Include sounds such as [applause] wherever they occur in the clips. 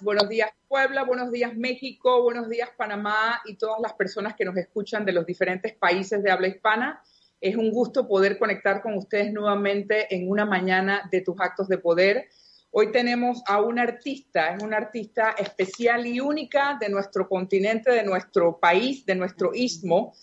Buenos días Puebla, buenos días México, buenos días Panamá y todas las personas que nos escuchan de los diferentes países de habla hispana. Es un gusto poder conectar con ustedes nuevamente en una mañana de tus actos de poder. Hoy tenemos a una artista, es una artista especial y única de nuestro continente, de nuestro país, de nuestro istmo,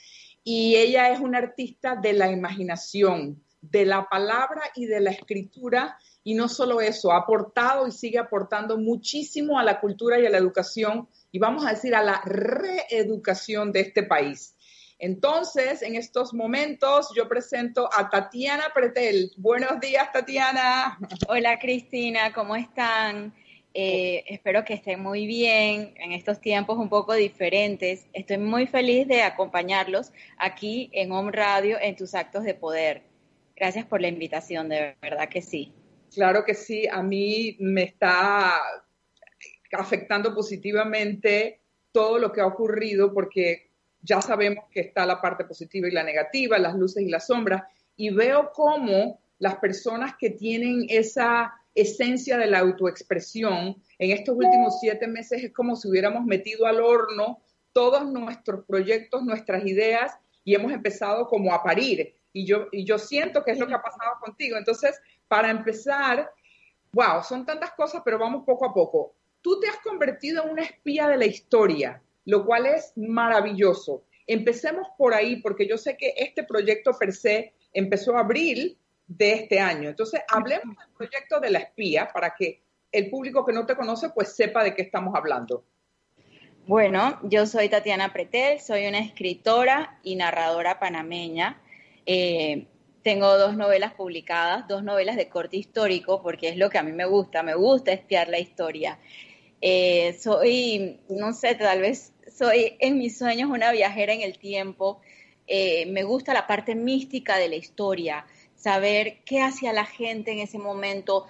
y ella es una artista de la imaginación, de la palabra y de la escritura y no solo eso, ha aportado y sigue aportando muchísimo a la cultura y a la educación y vamos a decir a la reeducación de este país. Entonces, en estos momentos yo presento a Tatiana Pretel. Buenos días, Tatiana. Hola, Cristina, ¿cómo están? Eh, espero que estén muy bien en estos tiempos un poco diferentes. Estoy muy feliz de acompañarlos aquí en Home Radio en tus actos de poder. Gracias por la invitación, de verdad que sí. Claro que sí, a mí me está afectando positivamente todo lo que ha ocurrido porque ya sabemos que está la parte positiva y la negativa, las luces y las sombras, y veo cómo las personas que tienen esa esencia de la autoexpresión en estos últimos siete meses es como si hubiéramos metido al horno todos nuestros proyectos, nuestras ideas y hemos empezado como a parir. Y yo, y yo siento que es lo que ha pasado contigo. Entonces, para empezar, wow, son tantas cosas, pero vamos poco a poco. Tú te has convertido en una espía de la historia, lo cual es maravilloso. Empecemos por ahí, porque yo sé que este proyecto per se empezó abril de este año. Entonces, hablemos del proyecto de la espía para que el público que no te conoce pues sepa de qué estamos hablando. Bueno, yo soy Tatiana Pretel, soy una escritora y narradora panameña. Eh, tengo dos novelas publicadas, dos novelas de corte histórico, porque es lo que a mí me gusta, me gusta espiar la historia. Eh, soy, no sé, tal vez soy en mis sueños una viajera en el tiempo. Eh, me gusta la parte mística de la historia, saber qué hacía la gente en ese momento.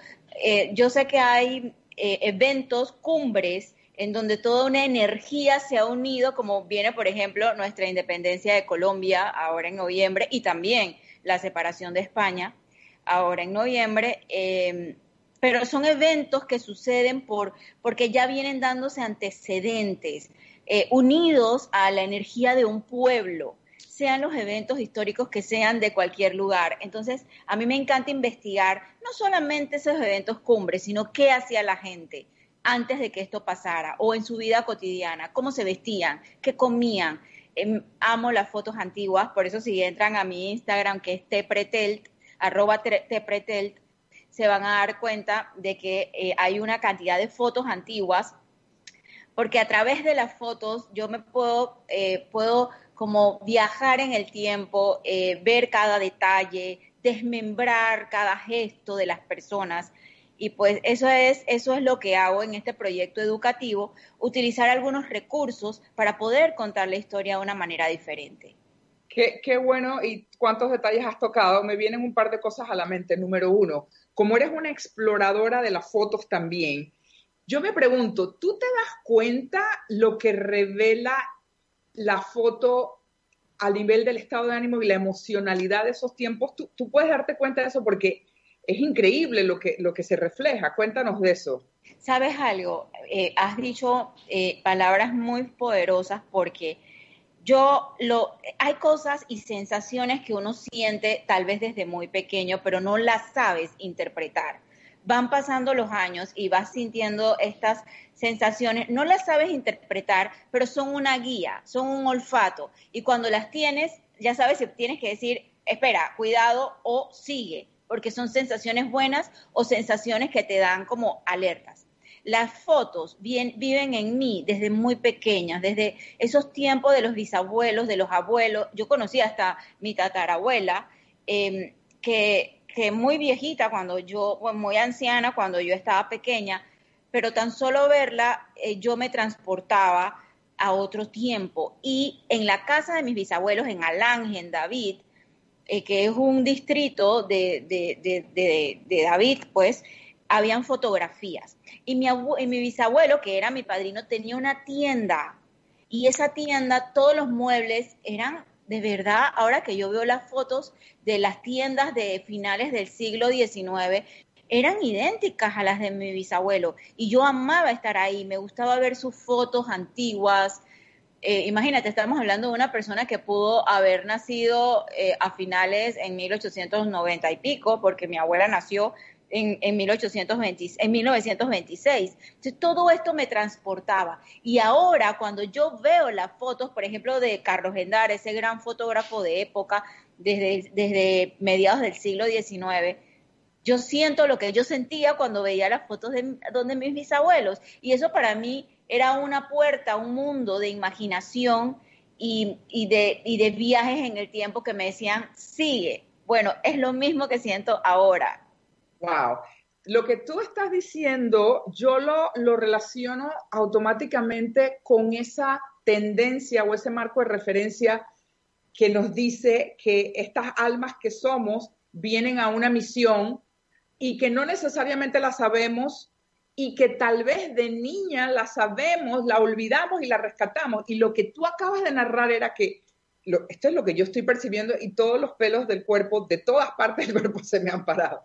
Yo sé que hay eventos, cumbres, en donde toda una energía se ha unido, como viene, por ejemplo, nuestra independencia de Colombia ahora en noviembre, y también la separación de España ahora en noviembre. Em, pero son eventos que suceden por, porque ya vienen dándose antecedentes, eh, unidos a la energía de un pueblo, sean los eventos históricos que sean de cualquier lugar. Entonces, a mí me encanta investigar no solamente esos eventos cumbres, sino qué hacía la gente antes de que esto pasara o en su vida cotidiana, cómo se vestían, qué comían, Em, amo las fotos antiguas, por eso si entran a mi Instagram, que es tepretelt, arroba tepretelt, se van a dar cuenta de que eh, hay una cantidad de fotos antiguas, porque a través de las fotos yo me puedo, eh, puedo como viajar en el tiempo, eh, ver cada detalle, desmembrar cada gesto de las personas y pues eso es, eso es lo que hago en este proyecto educativo, utilizar algunos recursos para poder contar la historia de una manera diferente. Qué, qué, bueno y cuántos detalles has tocado. Me vienen un par de cosas a la mente. Número uno, como eres una exploradora de las fotos también, yo me pregunto, ¿tú te das cuenta lo que revela la foto a nivel del estado de ánimo y la emocionalidad de esos tiempos? ¿Tú, tú puedes darte cuenta de eso? Porque es increíble lo que, lo que se refleja. Cuéntanos de eso. ¿Sabes algo? Eh, has dicho eh, palabras muy poderosas porque yo lo hay cosas y sensaciones que uno siente tal vez desde muy pequeño, pero no las sabes interpretar. Van pasando los años y vas sintiendo estas sensaciones, no las sabes interpretar, pero son una guía, son un olfato y cuando las tienes, ya sabes si tienes que decir, espera, cuidado o sigue, porque son sensaciones buenas o sensaciones que te dan como alertas. Las fotos viven en mí desde muy pequeña, desde esos tiempos de los bisabuelos, de los abuelos. Yo conocí hasta mi tatarabuela, em, que, que muy viejita cuando yo, muy anciana cuando yo estaba pequeña, pero tan solo verla eh, yo me transportaba a otro tiempo. Y en la casa de mis bisabuelos, en Alange, en David, eh, que es un distrito de, de David, pues, habían fotografías. Y mi, mi bisabuelo, que era mi padrino, tenía una tienda. Y esa tienda, todos los muebles eran de verdad, ahora que yo veo las fotos de las tiendas de finales del siglo XIX, eran idénticas a las de mi bisabuelo. Y yo amaba estar ahí, me gustaba ver sus fotos antiguas. Eh, imagínate, estamos hablando de una persona que pudo haber nacido eh, a finales en 1890 y pico, porque mi abuela nació en, en, 1820, en 1926. Entonces, todo esto me transportaba. Y ahora, cuando yo veo las fotos, por ejemplo, de Carlos Gendar, ese gran fotógrafo de época, desde, mediados del siglo XIX, yo siento lo que yo sentía cuando veía las fotos de donde mis bisabuelos. Y eso para mí era una puerta, un mundo de imaginación y, de viajes en el tiempo que me decían, sigue. Bueno, es lo mismo que siento ahora Wow. Lo que tú estás diciendo, yo lo, lo relaciono automáticamente con esa tendencia o ese marco de referencia que nos dice que estas almas que somos vienen a una misión y que no necesariamente la sabemos y que tal vez de niña la sabemos, la olvidamos y la rescatamos. Y lo que tú acabas de narrar era que esto es lo que yo estoy percibiendo y todos los pelos del cuerpo, de todas partes del cuerpo [laughs] se me han parado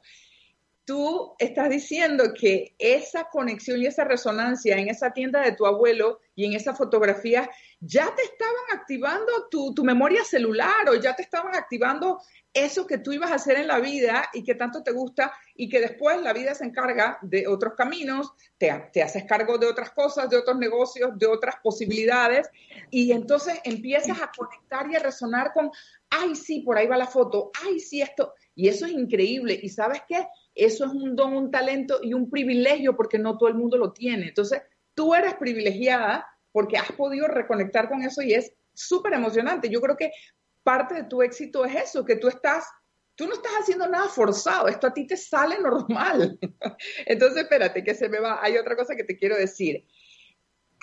tú estás diciendo que esa conexión y esa resonancia en esa tienda de tu abuelo y en esa fotografía ya te estaban activando tu, memoria celular o ya te estaban activando eso que tú ibas a hacer en la vida y que tanto te gusta y que después la vida se encarga de otros caminos, te, te haces cargo de otras cosas, de otros negocios, de otras posibilidades y entonces empiezas a conectar y a resonar con, ay, sí, por ahí va la foto, ay, sí, esto. Y eso es increíble. ¿Y sabes qué? eso es un don, un talento y un privilegio porque no todo el mundo lo tiene. Entonces, tú eres privilegiada porque has podido reconectar con eso y es súper emocionante. Yo creo que parte de tu éxito es eso, que tú estás, tú no estás haciendo nada forzado, esto a ti te sale normal. [laughs] Entonces, espérate, que se me va. Hay otra cosa que te quiero decir.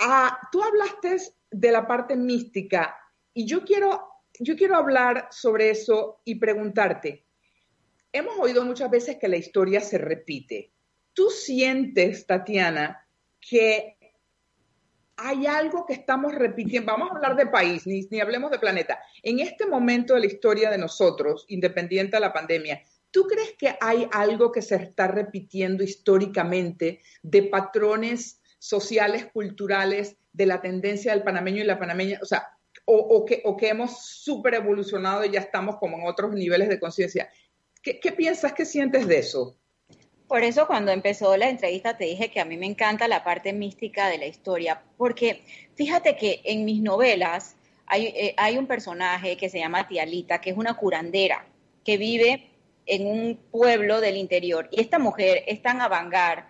Ah, tú hablaste de la parte mística y yo quiero, yo quiero hablar sobre eso y preguntarte, hemos oído muchas veces que la historia se repite. ¿Tú sientes, Tatiana, que hay algo que estamos repitiendo? Vamos a hablar de país, ni, ni hablemos de planeta. En este momento de la historia de nosotros, independiente de la pandemia, ¿tú crees que hay algo que se está repitiendo históricamente de patrones sociales, culturales, de la tendencia del panameño y la panameña? O sea, o, que, o que hemos súper evolucionado y ya estamos como en otros niveles de conciencia. ¿Qué, piensas, qué sientes de eso? Por eso cuando empezó la entrevista te dije que a mí me encanta la parte mística de la historia, porque fíjate que en mis novelas hay, eh, un personaje que se llama Tialita, que es una curandera, que vive en un pueblo del interior. Y esta mujer es tan avangar,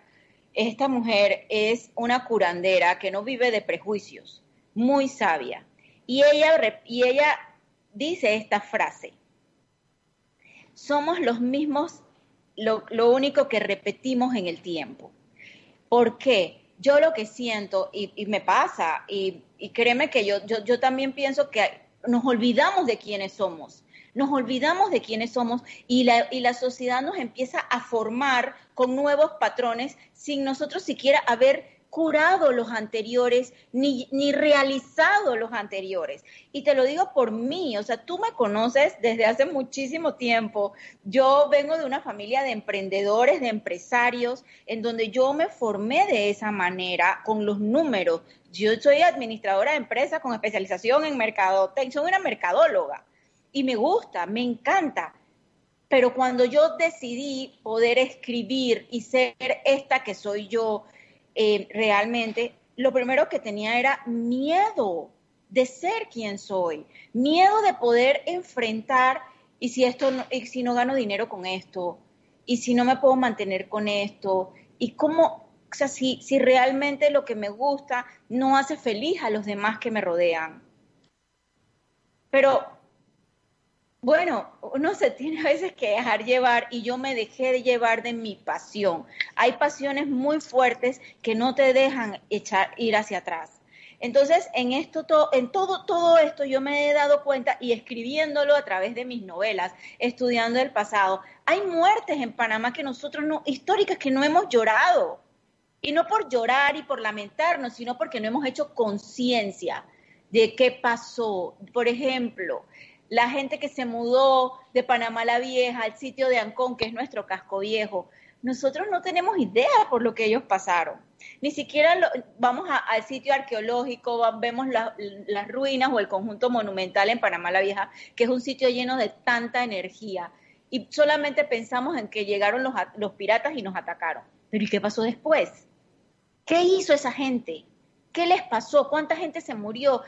esta mujer es una curandera que no vive de prejuicios, muy sabia. Y ella, y ella dice esta frase, somos los mismos, lo, único que repetimos en el tiempo. ¿Por qué? Yo lo que siento, y, me pasa, y, créeme que yo, yo, también pienso que nos olvidamos de quiénes somos, nos olvidamos de quiénes somos y la, y la sociedad nos empieza a formar con nuevos patrones sin nosotros siquiera haber curado los anteriores, ni, ni realizado los anteriores. Y te lo digo por mí, o sea, tú me conoces desde hace muchísimo tiempo. Yo vengo de una familia de emprendedores, de empresarios, en donde yo me formé de esa manera, con los números. Yo soy administradora de empresas con especialización en mercadotecnia, soy una mercadóloga y me gusta, me encanta. Pero cuando yo decidí poder escribir y ser esta que soy yo, eh, realmente, lo primero que tenía era miedo de ser quien soy, miedo de poder enfrentar y si esto no, y si no gano dinero con esto, y si no me puedo mantener con esto, y cómo, o sea, si, si realmente lo que me gusta no hace feliz a los demás que me rodean. Pero bueno, uno se tiene a veces que dejar llevar y yo me dejé de llevar de mi pasión. Hay pasiones muy fuertes que no te dejan echar, ir hacia atrás. Entonces, en esto, en todo, todo esto yo me he dado cuenta y escribiéndolo a través de mis novelas, estudiando el pasado, hay muertes en Panamá que nosotros no, históricas que no hemos llorado. Y no por llorar y por lamentarnos, sino porque no hemos hecho conciencia de qué pasó. Por ejemplo, la gente que se mudó de Panamá la Vieja al sitio de Ancón, que es nuestro casco viejo, nosotros no tenemos idea por lo que ellos pasaron. Ni siquiera vamos al sitio arqueológico, vemos las ruinas o el conjunto monumental en Panamá la Vieja, que es un sitio lleno de tanta energía. Y solamente pensamos en que llegaron los, los piratas y nos atacaron. Pero ¿y qué pasó después? ¿Qué hizo esa gente? ¿Qué les pasó? ¿Cuánta gente se murió?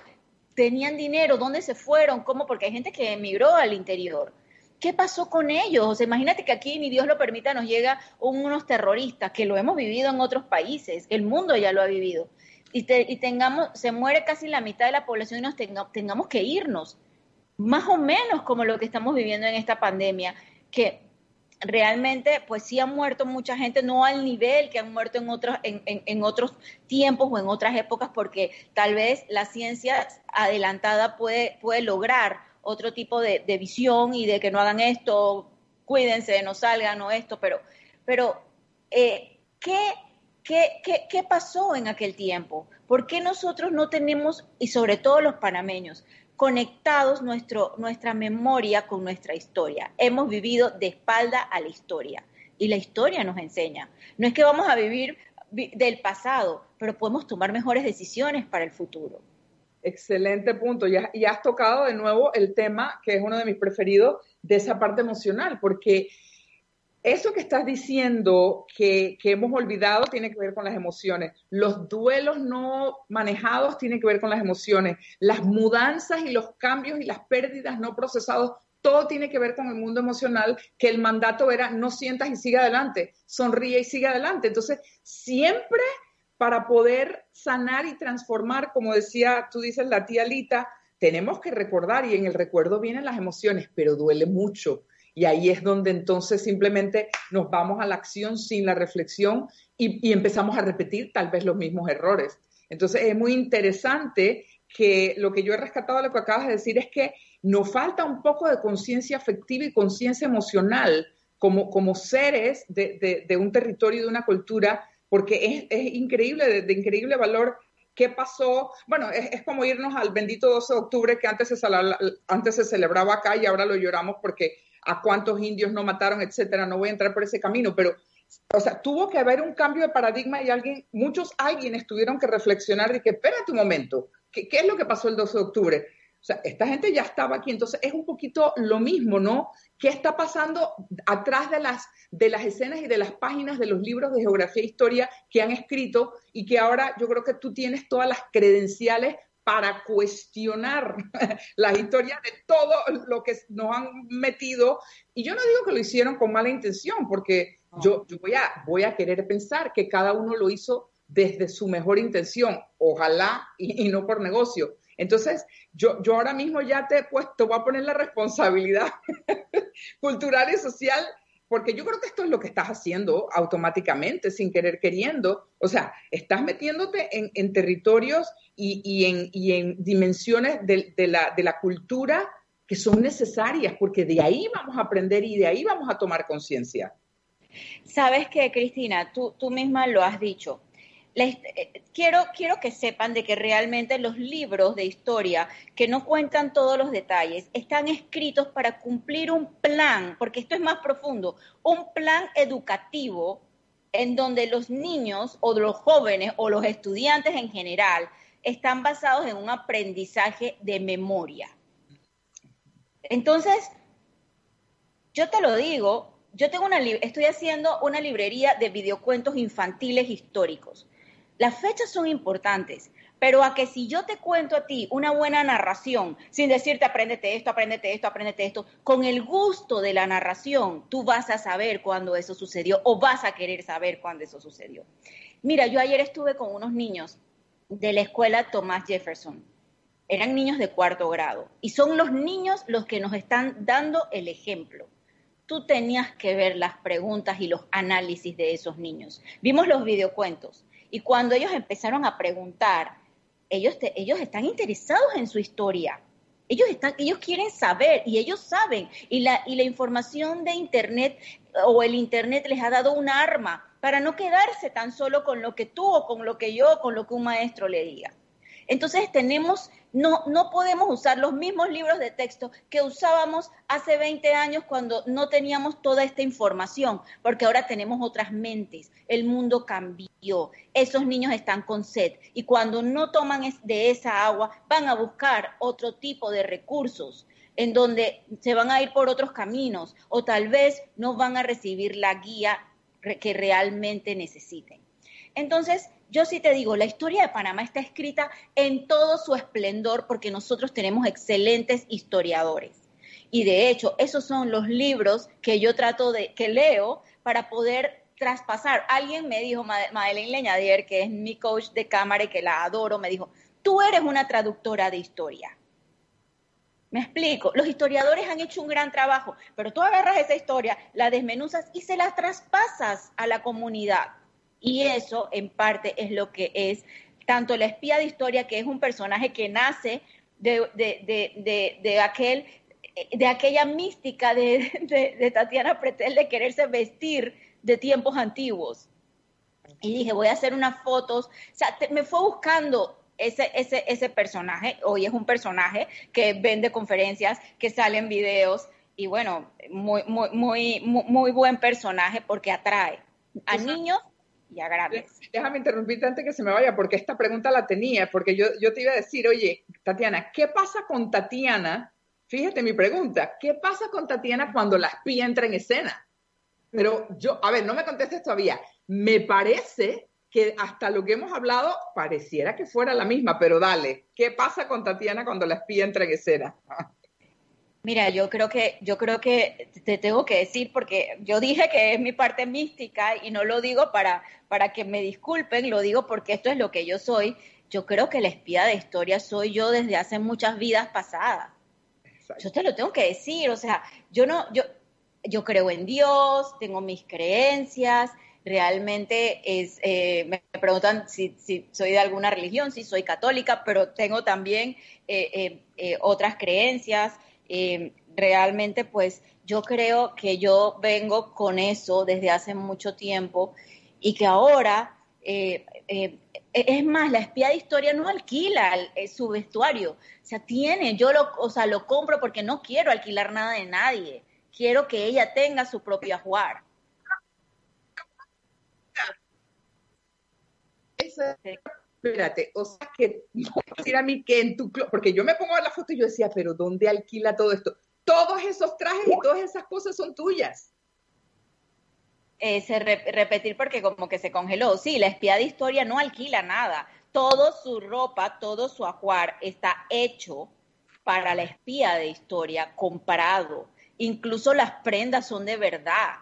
Tenían dinero, dónde se fueron, cómo, porque hay gente que emigró al interior. ¿Qué pasó con ellos? O sea, imagínate que aquí, ni Dios lo permita, nos llega unos terroristas, que lo hemos vivido en otros países, el mundo ya lo ha vivido, y, tengamos, se muere casi la mitad de la población y nos tengamos que irnos, más o menos como lo que estamos viviendo en esta pandemia, que realmente pues sí han muerto mucha gente, no al nivel que han muerto en otros, en, en, otros tiempos o en otras épocas, porque tal vez la ciencia adelantada puede, puede lograr otro tipo de, visión y de que no hagan esto, cuídense, no salgan o esto, pero, pero eh, ¿qué, qué, qué, qué pasó en aquel tiempo? ¿Por qué nosotros no tenemos, y sobre todo los panameños, conectados nuestro, nuestra memoria con nuestra historia. Hemos vivido de espalda a la historia y la historia nos enseña. No es que vamos a vivir del pasado, pero podemos tomar mejores decisiones para el futuro. Excelente punto. Y has, tocado de nuevo el tema que es uno de mis preferidos de esa parte emocional, porque eso que estás diciendo que, hemos olvidado tiene que ver con las emociones. Los duelos no manejados tienen que ver con las emociones. Las mudanzas y los cambios y las pérdidas no procesados, todo tiene que ver con el mundo emocional, que el mandato era no sientas y sigue adelante, sonríe y sigue adelante. Entonces, siempre para poder sanar y transformar, como decía, tú dices la tía Lita, tenemos que recordar y en el recuerdo vienen las emociones, pero duele mucho y ahí es donde entonces simplemente nos vamos a la acción sin la reflexión y, empezamos a repetir tal vez los mismos errores. Entonces es muy interesante que lo que yo he rescatado de lo que acabas de decir es que nos falta un poco de conciencia afectiva y conciencia emocional como, como seres de, un territorio y de una cultura, porque es, increíble, de, increíble valor qué pasó. Bueno, es, como irnos al bendito 12 de octubre que antes se, antes se celebraba acá y ahora lo lloramos porque a cuántos indios no mataron, etcétera. No voy a entrar por ese camino, pero, o sea, tuvo que haber un cambio de paradigma y alguien, muchos alguien tuvieron que reflexionar de que, espérate un momento, ¿qué, ¿qué, es lo que pasó el 12 de octubre? O sea, esta gente ya estaba aquí, entonces es un poquito lo mismo, ¿no? ¿Qué está pasando atrás de las, de las escenas y de las páginas de los libros de geografía e historia que han escrito y que ahora yo creo que tú tienes todas las credenciales para cuestionar [laughs] la historia de todo lo que nos han metido. Y yo no digo que lo hicieron con mala intención, porque yo, voy, a, voy a querer pensar que cada uno lo hizo desde su mejor intención, ojalá y, no por negocio. Entonces, yo, yo ahora mismo ya te he puesto, voy a poner la responsabilidad [laughs] cultural y social porque yo creo que esto es lo que estás haciendo automáticamente, sin querer queriendo. O sea, estás metiéndote en, territorios y, en, dimensiones de, la, cultura que son necesarias, porque de ahí vamos a aprender y de ahí vamos a tomar conciencia. Sabes que, Cristina, tú, tú misma lo has dicho. Eh, quiero, quiero que sepan de que realmente los libros de historia que no cuentan todos los detalles están escritos para cumplir un plan, porque esto es más profundo, un plan educativo en donde los niños o los jóvenes o los estudiantes en general están basados en un aprendizaje de memoria. Entonces, yo te lo digo, yo tengo una estoy haciendo una librería de videocuentos infantiles históricos. Las fechas son importantes, pero a que si yo te cuento a ti una buena narración, sin decirte apréndete esto, apréndete esto, apréndete esto, con el gusto de la narración, tú vas a saber cuándo eso sucedió o vas a querer saber cuándo eso sucedió. Mira, yo ayer estuve con unos niños de la escuela Thomas Jefferson. Eran niños de cuarto grado y son los niños los que nos están dando el ejemplo tú tenías que ver las preguntas y los análisis de esos niños. Vimos los videocuentos y cuando ellos empezaron a preguntar, ellos, ellos están interesados en su historia. Ellos, están, ellos quieren saber y ellos saben. Y la, y la información de Internet o el Internet les ha dado un arma para no quedarse tan solo con lo que tú o con lo que yo, con lo que un maestro le diga. Entonces tenemos, no, no podemos usar los mismos libros de texto que usábamos hace 20 años cuando no teníamos toda esta información, porque ahora tenemos otras mentes, el mundo cambió, esos niños están con sed. Y cuando no toman de esa agua van a buscar otro tipo de recursos en donde se van a ir por otros caminos o tal vez no van a recibir la guía que realmente necesiten. Entonces, yo sí te digo, la historia de Panamá está escrita en todo su esplendor porque nosotros tenemos excelentes historiadores. Y de hecho, esos son los libros que yo trato de, que leo para poder traspasar. Alguien me dijo, Madeleine Leñadier, que es mi coach de cámara y que la adoro, me dijo, tú eres una traductora de historia. Me explico, los historiadores han hecho un gran trabajo, pero tú agarras esa historia, la desmenuzas y se la traspasas a la comunidad. Y eso, en parte, es lo que es tanto la espía de historia, que es un personaje que nace de, de, aquel de aquella mística de, Tatiana Pretel de quererse vestir de tiempos antiguos. Y dije, voy a hacer unas fotos. O sea, me fue buscando ese, ese, ese personaje. Hoy es un personaje que vende conferencias, que sale en videos. Y bueno, muy, muy, muy, muy buen personaje porque atrae a niños Déjame interrumpirte antes que se me vaya, porque esta pregunta la tenía, porque yo, yo te iba a decir, oye, Tatiana, ¿qué pasa con Tatiana? Fíjate mi pregunta, ¿qué pasa con Tatiana cuando la espía entra en escena? Pero yo, a ver, no me contestes todavía. Me parece que hasta lo que hemos hablado pareciera que fuera la misma, pero dale, ¿qué pasa con Tatiana cuando la espía entra en escena? Mira, yo creo que, yo creo que te tengo que decir, porque yo dije que es mi parte mística y no lo digo para, para que me disculpen, lo digo porque esto es lo que yo soy. Yo creo que la espía de historia soy yo desde hace muchas vidas pasadas. Yo te lo tengo que decir, o sea, yo no, yo, yo creo en Dios, tengo mis creencias, realmente es, eh, me preguntan si, si, soy de alguna religión, si soy católica, pero tengo también eh, eh, otras creencias. Eh, realmente pues yo creo que yo vengo con eso desde hace mucho tiempo y que ahora, eh, eh, es más, la espía de historia no alquila su vestuario, o sea, tiene, yo lo, o sea, lo compro porque no quiero alquilar nada de nadie, quiero que ella tenga su propio ajuar. Espérate, o sea que decir a mí que en tu porque yo me pongo a la foto y yo decía, pero ¿dónde alquila todo esto? Todos esos trajes y todas esas cosas son tuyas. Repetir porque como que se congeló. Sí, la espía de historia no alquila nada. Todo su ropa, todo su ajuar está hecho para la espía de historia, comprado. Incluso las prendas son de verdad.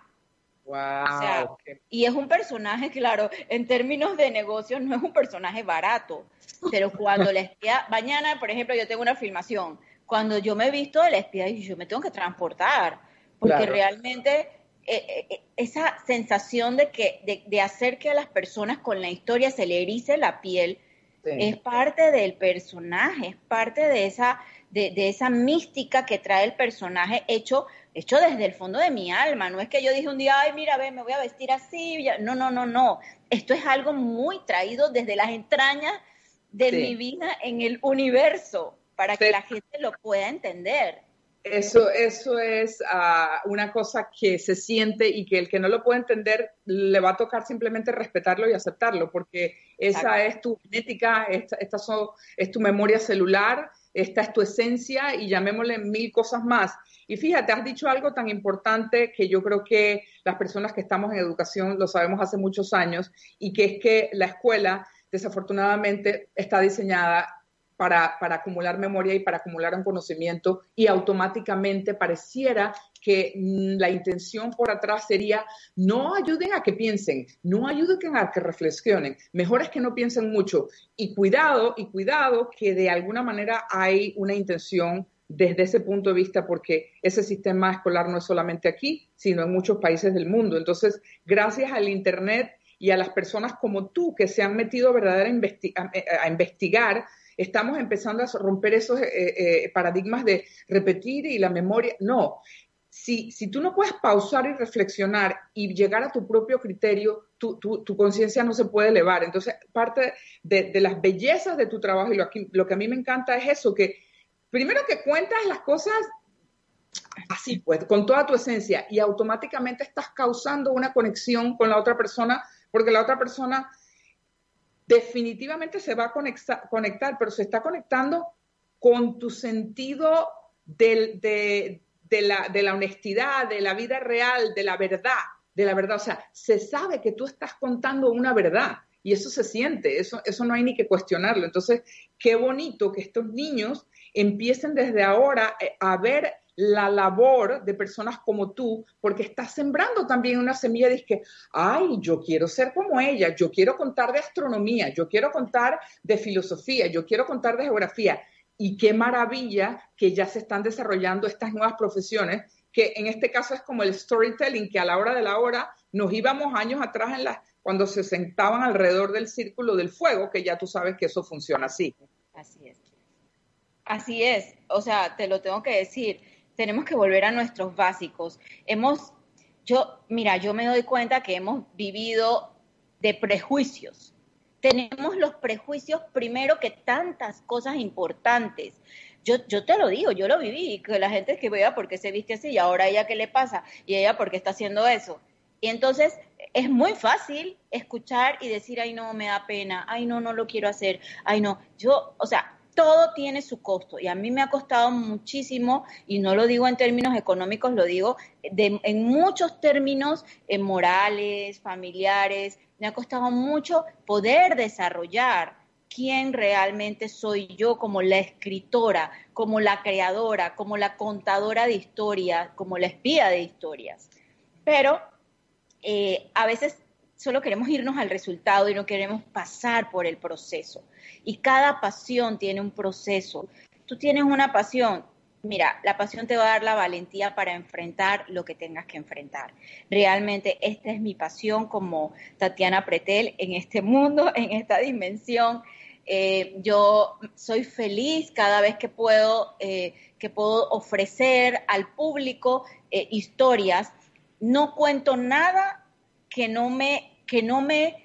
Wow. Y es un personaje, claro, en términos de negocios no es un personaje barato, pero cuando la espía, [laughs] mañana, por ejemplo, yo tengo una filmación, cuando yo me he visto de la espía, yo me tengo que transportar, porque realmente eh, eh, eh, esa sensación de, que, de, hacer que a las personas con la historia se le erice la piel, es parte del personaje, es parte de esa, de, esa mística que trae el personaje hecho, hecho desde el fondo de mi alma. No es que yo dije un día, ay, mira, ve, me voy a vestir así. No, no, no, no. Esto es algo muy traído desde las entrañas de mi vida en el universo, para que la gente lo pueda entender. Eso, eso es ah, una cosa que se siente y que el que no lo puede entender le va a tocar simplemente respetarlo y aceptarlo, porque esa es tu genética, esta, es tu memoria celular, esta es tu esencia y llamémosle mil cosas más. Y fíjate, has dicho algo tan importante que yo creo que las personas que estamos en educación lo sabemos hace muchos años y que es que la escuela desafortunadamente está diseñada para, acumular memoria y para acumular un conocimiento y automáticamente pareciera que mm, la intención por atrás sería no ayuden a que piensen, no ayuden a que reflexionen, mejor es que no piensen mucho y cuidado y cuidado que de alguna manera hay una intención desde ese punto de vista, porque ese sistema escolar no es solamente aquí, sino en muchos países del mundo. Entonces, gracias al Internet y a las personas como tú que se han metido verdaderamente a investigar, estamos empezando a romper esos eh, eh, paradigmas de repetir y la memoria. No, si, si, tú no puedes pausar y reflexionar y llegar a tu propio criterio, tu, tu, conciencia no se puede elevar. Entonces, parte de, de, las bellezas de tu trabajo y lo, lo que a mí me encanta es eso, que primero que cuentas las cosas así, pues, con toda tu esencia y automáticamente estás causando una conexión con la otra persona, porque la otra persona definitivamente se va a conectar, pero se está conectando con tu sentido de, la, de, la, honestidad, de la vida real, de la verdad, de la verdad. O sea, se sabe que tú estás contando una verdad y eso se siente, eso, eso no hay ni que cuestionarlo. Entonces, qué bonito que estos niños empiecen desde ahora eh, a ver la labor de personas como tú, porque estás sembrando también una semilla de que, ay, yo quiero ser como ella, yo quiero contar de astronomía, yo quiero contar de filosofía, yo quiero contar de geografía. Y qué maravilla que ya se están desarrollando estas nuevas profesiones, que en este caso es como el storytelling, que a la hora de la hora nos íbamos años atrás en cuando se sentaban alrededor del círculo del fuego, que ya tú sabes que eso funciona así. Así es. Así es, o sea, te lo tengo que decir tenemos que volver a nuestros básicos. Hemos, yo, mira, yo me doy cuenta que hemos vivido de prejuicios. Tenemos los prejuicios primero que tantas cosas importantes. Yo, yo te lo digo, yo lo viví, que la gente es que vea por qué se viste así y ahora ella qué le pasa y ella por qué está haciendo eso. Y entonces es muy fácil escuchar y decir, ay no, me da pena, ay no, no lo quiero hacer, ay no. Yo, o sea, todo tiene su costo y a mí me ha costado muchísimo, y no lo digo en términos económicos, lo digo en muchos términos eh, morales, familiares, me ha costado mucho poder desarrollar quién realmente soy yo como la escritora, como la creadora, como la contadora de historias, como la espía de historias. Pero eh, a veces solo queremos irnos al resultado y no queremos pasar por el proceso. Y cada pasión tiene un proceso. Tú tienes una pasión, mira, la pasión te va a dar la valentía para enfrentar lo que tengas que enfrentar. Realmente esta es mi pasión como Tatiana Pretel en este mundo, [laughs] en esta dimensión. Eh, yo soy feliz cada vez que puedo, eh, que puedo ofrecer al público eh, historias. No cuento nada que no me que no me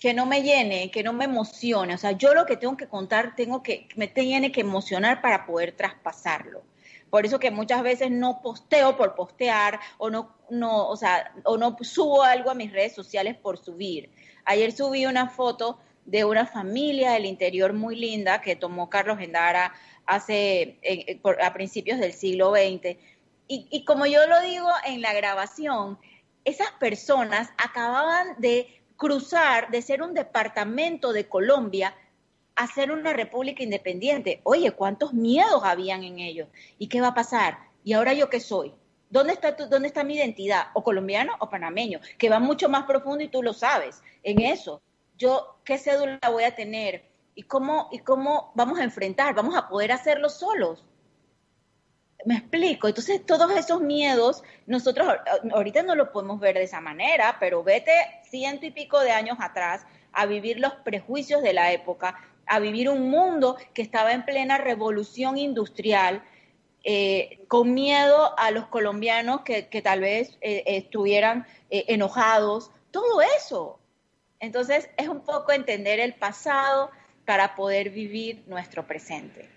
que no me llene, que no me emocione. O sea, yo lo que tengo que contar, tengo que, me tiene que emocionar para poder traspasarlo. Por eso que muchas veces no posteo por postear o no, no, o sea, o no subo algo a mis redes sociales por subir. Ayer subí una foto de una familia del interior muy linda que tomó Carlos Gendara hace, a principios del siglo XX. Y, y como yo lo digo en la grabación, esas personas acababan de cruzar de ser un departamento de Colombia a ser una república independiente. Oye, ¿cuántos miedos habían en ellos? ¿Y qué va a pasar? ¿Y ahora yo qué soy? ¿Dónde está, ¿Dónde está mi identidad? ¿O colombiano o panameño? Que va mucho más profundo y tú lo sabes en eso. Yo, ¿qué cédula voy a tener? ¿Y cómo, ¿Y cómo vamos a enfrentar? ¿Vamos a poder hacerlo solos? Me explico. Entonces, todos esos miedos, nosotros ahorita no lo podemos ver de esa manera, pero vete ciento y pico de años atrás, a vivir los prejuicios de la época, a vivir un mundo que estaba en plena revolución industrial, eh, con miedo a los colombianos que, tal vez eh, estuvieran eh, enojados, todo eso. Entonces es un poco entender el pasado para poder vivir nuestro presente.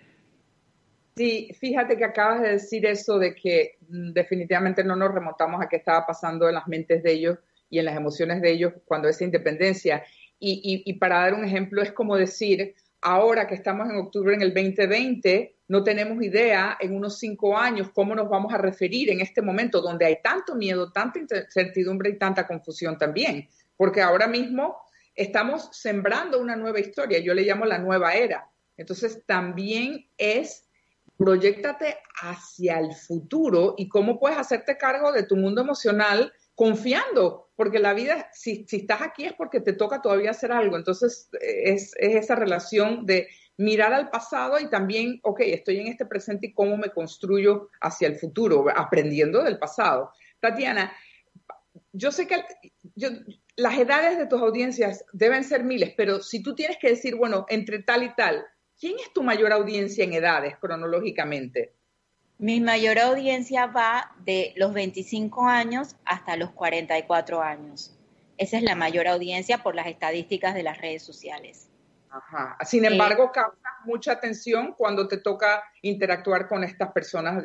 Sí, fíjate que acabas de decir eso de que mm, definitivamente no nos remontamos a qué estaba pasando en las mentes de ellos y en las emociones de ellos cuando esa independencia. Y, para dar un ejemplo, es como decir, ahora que estamos en octubre en el 2020, no tenemos idea en unos cinco años cómo nos vamos a referir en este momento donde hay tanto miedo, tanta incertidumbre y tanta confusión también. Porque ahora mismo estamos sembrando una nueva historia, yo le llamo la nueva era. Entonces también es proyectate hacia el futuro y cómo puedes hacerte cargo de tu mundo emocional confiando, porque la vida, si, estás aquí es porque te toca todavía hacer algo. Entonces, es, esa relación de mirar al pasado y también, ok, estoy en este presente y cómo me construyo hacia el futuro, aprendiendo del pasado. Tatiana, yo sé que las edades de tus audiencias deben ser miles, pero si tú tienes que decir, bueno, entre tal y tal, ¿Quién es tu mayor audiencia en edades cronológicamente? Mi mayor audiencia va de los 25 años hasta los 44 años. Esa es la mayor audiencia por las estadísticas de las redes sociales. Ajá. Sin embargo, eh, causa mucha atención cuando te toca interactuar con estas personas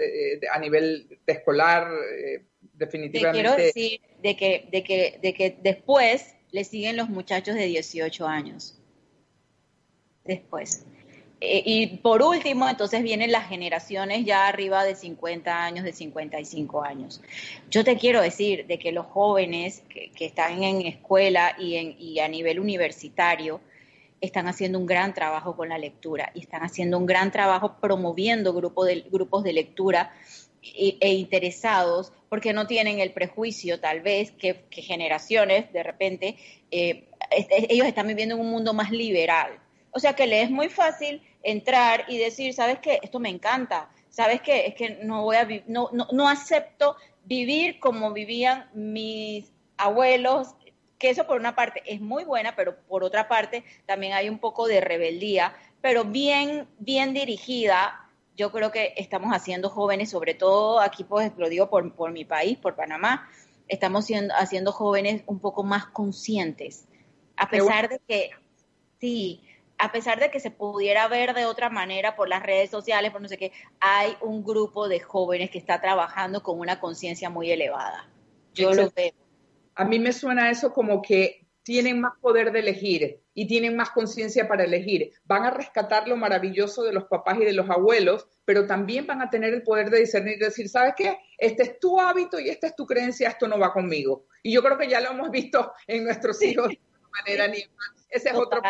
a nivel de escolar, eh, definitivamente. Te quiero decir de que, de, que, de que después le siguen los muchachos de 18 años. Después. Eh, y por último, entonces vienen las generaciones ya arriba de 50 años, de 55 años. Yo te quiero decir de que los jóvenes que, están en escuela y, en, y a nivel universitario están haciendo un gran trabajo con la lectura y están haciendo un gran trabajo promoviendo grupos de, grupos de lectura e, interesados porque no tienen el prejuicio tal vez que, generaciones de repente eh, ellos están viviendo en un mundo más liberal. O sea que le es muy fácil entrar y decir, ¿sabes qué? Esto me encanta. ¿Sabes qué? Es que no voy a no, no, no acepto vivir como vivían mis abuelos, que eso por una parte es muy buena, pero por otra parte también hay un poco de rebeldía, pero bien, bien dirigida. Yo creo que estamos haciendo jóvenes, sobre todo aquí, pues lo digo por, por mi país, por Panamá, estamos siendo, haciendo jóvenes un poco más conscientes, a pesar de que, sí, a pesar de que se pudiera ver de otra manera por las redes sociales, por no sé qué, hay un grupo de jóvenes que está trabajando con una conciencia muy elevada. Yo lo veo. A mí me suena eso como que tienen más poder de elegir y tienen más conciencia para elegir. Van a rescatar lo maravilloso de los papás y de los abuelos, pero también van a tener el poder de discernir y decir, ¿sabes qué? Este es tu hábito y esta es tu creencia, esto no va conmigo. Y yo creo que ya lo hemos visto en nuestros hijos de manera ni Ese es otro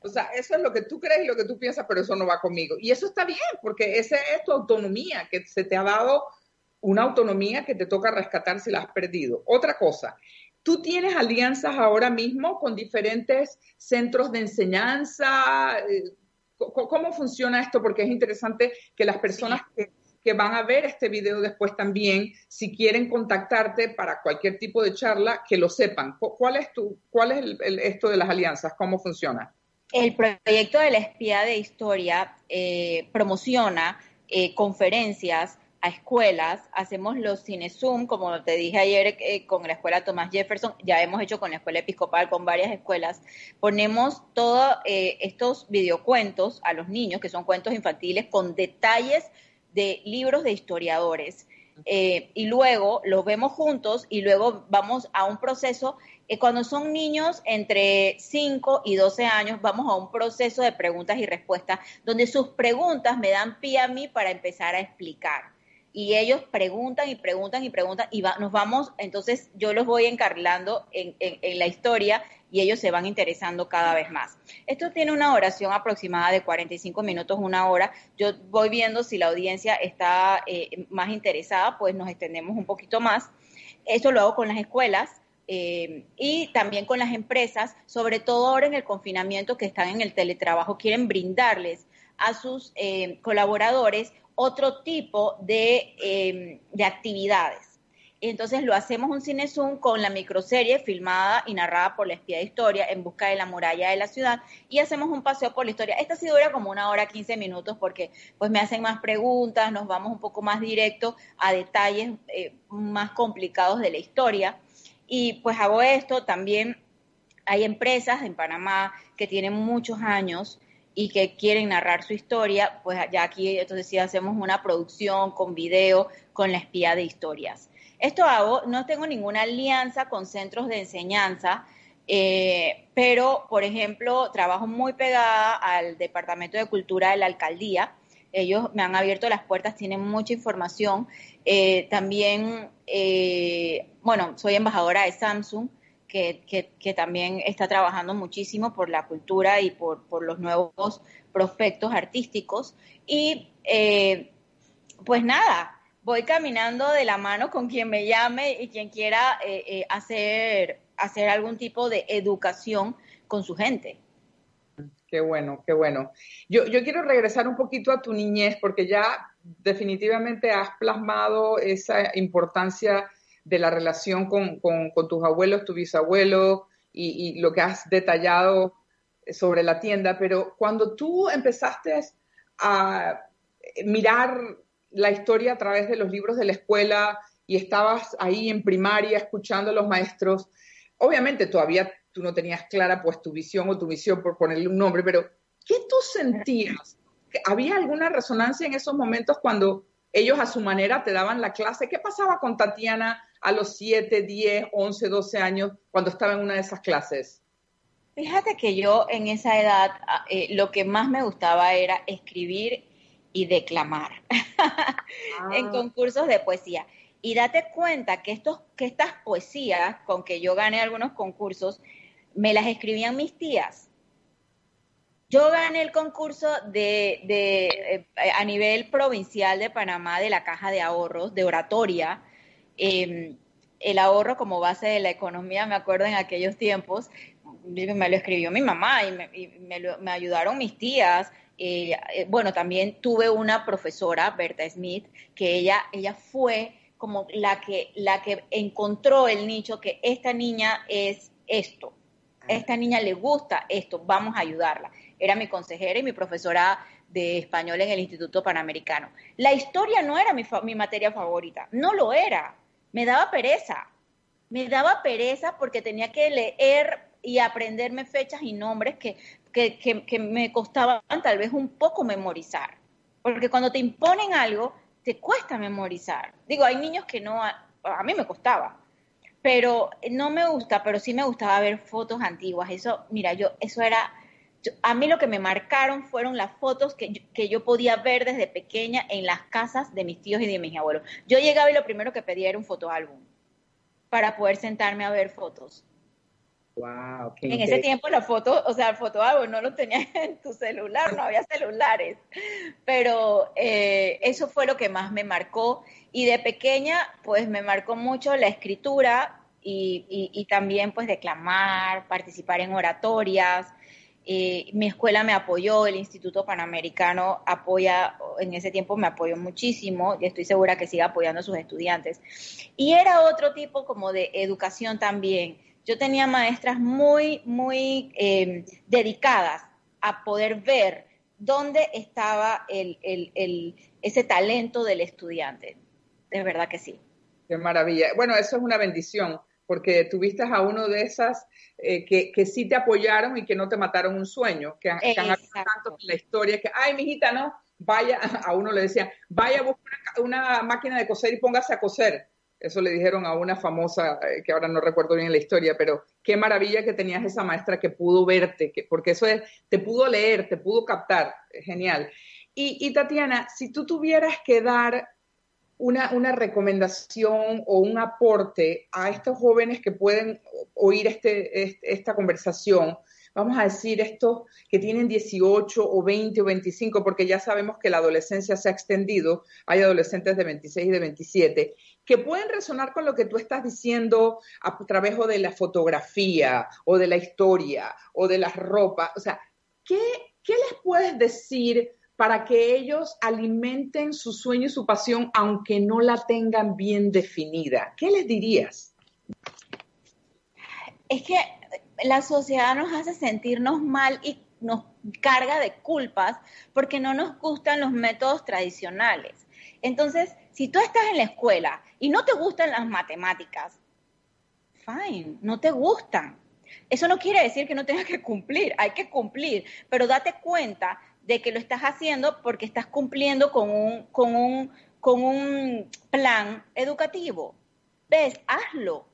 o sea, eso es lo que tú crees y lo que tú piensas, pero eso no va conmigo. Y eso está bien, porque esa es tu autonomía, que se te ha dado una autonomía que te toca rescatar si la has perdido. Otra cosa, tú tienes alianzas ahora mismo con diferentes centros de enseñanza. Eh, ¿Cómo funciona esto? Porque es interesante que las personas que, van a ver este video después también, si quieren contactarte para cualquier tipo de charla, que lo sepan. ¿Cuál es, tu, cuál es esto de las alianzas? ¿Cómo funciona? El proyecto de la espía de historia eh, promociona eh, conferencias a escuelas, hacemos los cine Zoom, como te dije ayer eh, con la escuela Thomas Jefferson, ya hemos hecho con la escuela episcopal, con varias escuelas, ponemos todos estos videocuentos a los niños, que son cuentos infantiles con detalles de libros de historiadores. y luego los vemos juntos y luego vamos a un proceso eh, cuando son niños entre 5 y 12 años, vamos a un proceso de preguntas y respuestas donde sus preguntas me dan pie a mí para empezar a explicar. Y ellos preguntan y preguntan y preguntan y nos vamos, entonces yo los voy encarlando en, la historia y ellos se van interesando cada vez más. Esto tiene una oración aproximada de 45 minutos, una hora. Yo voy viendo si la audiencia está eh, más interesada, pues nos extendemos un poquito más. Esto lo hago con las escuelas eh, y también con las empresas, sobre todo ahora en el confinamiento que están en el teletrabajo, quieren brindarles a sus eh, colaboradores otro tipo de, eh, de actividades. Entonces lo hacemos un cine Zoom con la microserie filmada y narrada por la espía de historia en busca de la muralla de la ciudad y hacemos un paseo por la historia. Esta sí dura como una hora, 15 minutos porque pues me hacen más preguntas, nos vamos un poco más directo a detalles eh, más complicados de la historia. Y pues hago esto, también hay empresas en Panamá que tienen muchos años y que quieren narrar su historia, pues ya aquí entonces sí hacemos una producción con video con la espía de historias. Esto hago, no tengo ninguna alianza con centros de enseñanza, eh, pero, por ejemplo, trabajo muy pegada al Departamento de Cultura de la Alcaldía. Ellos me han abierto las puertas, tienen mucha información. Eh, también, eh, bueno, soy embajadora de Samsung, que, que, también está trabajando muchísimo por la cultura y por, por los nuevos prospectos artísticos. Y pues nada, voy caminando de la mano con quien me llame y quien quiera eh, eh, hacer, hacer algún tipo de educación con su gente. Qué bueno, qué bueno. Yo, yo quiero regresar un poquito a tu niñez porque ya definitivamente has plasmado esa importancia de la relación con, tus abuelos, tu bisabuelo y, y, lo que has detallado sobre la tienda, pero cuando tú empezaste a mirar la historia a través de los libros de la escuela y estabas ahí en primaria escuchando a los maestros, obviamente todavía tú no tenías clara pues tu visión o tu misión por ponerle un nombre, pero ¿qué tú sentías? ¿Había alguna resonancia en esos momentos cuando ellos a su manera te daban la clase? ¿Qué pasaba con Tatiana a los 7, 10, 11, 12 años cuando estaba en una de esas clases? Fíjate que yo en esa edad ah, eh, lo que más me gustaba era escribir y declamar [laughs] en ah. concursos de poesía. Y date cuenta que, estos, que estas poesías con que yo gané algunos concursos, me las escribían mis tías. Yo gané el concurso de, de eh, a nivel provincial de Panamá de la Caja de Ahorros, de oratoria. Em, el ahorro como base de la economía, me acuerdo en aquellos tiempos, me lo escribió mi mamá y me, y me, ayudaron mis tías eh, bueno, también tuve una profesora, Berta Smith, que ella, ella fue como la que, la que encontró el nicho que esta niña es esto, esta niña le gusta esto, vamos a ayudarla. Era mi consejera y mi profesora de español en el Instituto Panamericano. La historia no era mi, materia favorita, no lo era, me daba pereza, me daba pereza porque tenía que leer y aprenderme fechas y nombres que que, me costaban tal vez un poco memorizar. Porque cuando te imponen algo, te cuesta memorizar. Digo, hay niños que no, a, mí me costaba, pero no me gusta, pero sí me gustaba ver fotos antiguas. Eso, mira, yo, eso era, a mí lo que me marcaron fueron las fotos que yo, que yo podía ver desde pequeña en las casas de mis tíos y de mis abuelos. Yo llegaba y lo primero que pedía era un fotoálbum para poder sentarme a ver fotos en ese tiempo la foto, o sea, el fotoálbum no lo tenías [laughs] en tu celular, no había celulares, pero eh, eso fue lo que más me marcó y de pequeña pues me marcó mucho la escritura y, también pues declamar, participar en oratorias. Eh, mi escuela me apoyó, el Instituto Panamericano apoya, en ese tiempo me apoyó muchísimo y estoy segura que sigue apoyando a sus estudiantes. Y era otro tipo como de educación también yo tenía maestras muy, muy em, dedicadas a poder ver dónde estaba el, ese talento del estudiante. De verdad que sí. Qué maravilla. Bueno, eso es una bendición, porque tuviste a uno de esas eh, que, que, sí te apoyaron y que no te mataron un sueño, que, han, habido tanto en la historia que, ay, mijita, no, vaya, [laughs] a uno le decían, vaya a buscar una máquina de coser y póngase a coser. Eso le dijeron a una famosa, eh, que ahora no recuerdo bien la historia, pero qué maravilla que tenías esa maestra que pudo verte, que, porque eso es, te pudo leer, te pudo captar, genial. Y, Tatiana, si tú tuvieras que dar una, una, recomendación o un aporte a estos jóvenes que pueden oír este, esta conversación, vamos a decir, estos que tienen 18 o 20 o 25, porque ya sabemos que la adolescencia se ha extendido, hay adolescentes de 26 y de 27, que pueden resonar con lo que tú estás diciendo a través de la fotografía o de la historia o de las ropas. O sea, ¿qué, qué les puedes decir para que ellos alimenten su sueño y su pasión aunque no la tengan bien definida? ¿Qué les dirías? Es que la sociedad nos hace sentirnos mal y nos carga de culpas porque no nos gustan los métodos tradicionales. Entonces, si tú estás en la escuela y no te gustan las matemáticas, fine, no te gustan. Eso no quiere decir que no tengas que cumplir, hay que cumplir, pero date cuenta de que lo estás haciendo porque estás cumpliendo con un, con un, con un plan educativo. ¿Ves? Hazlo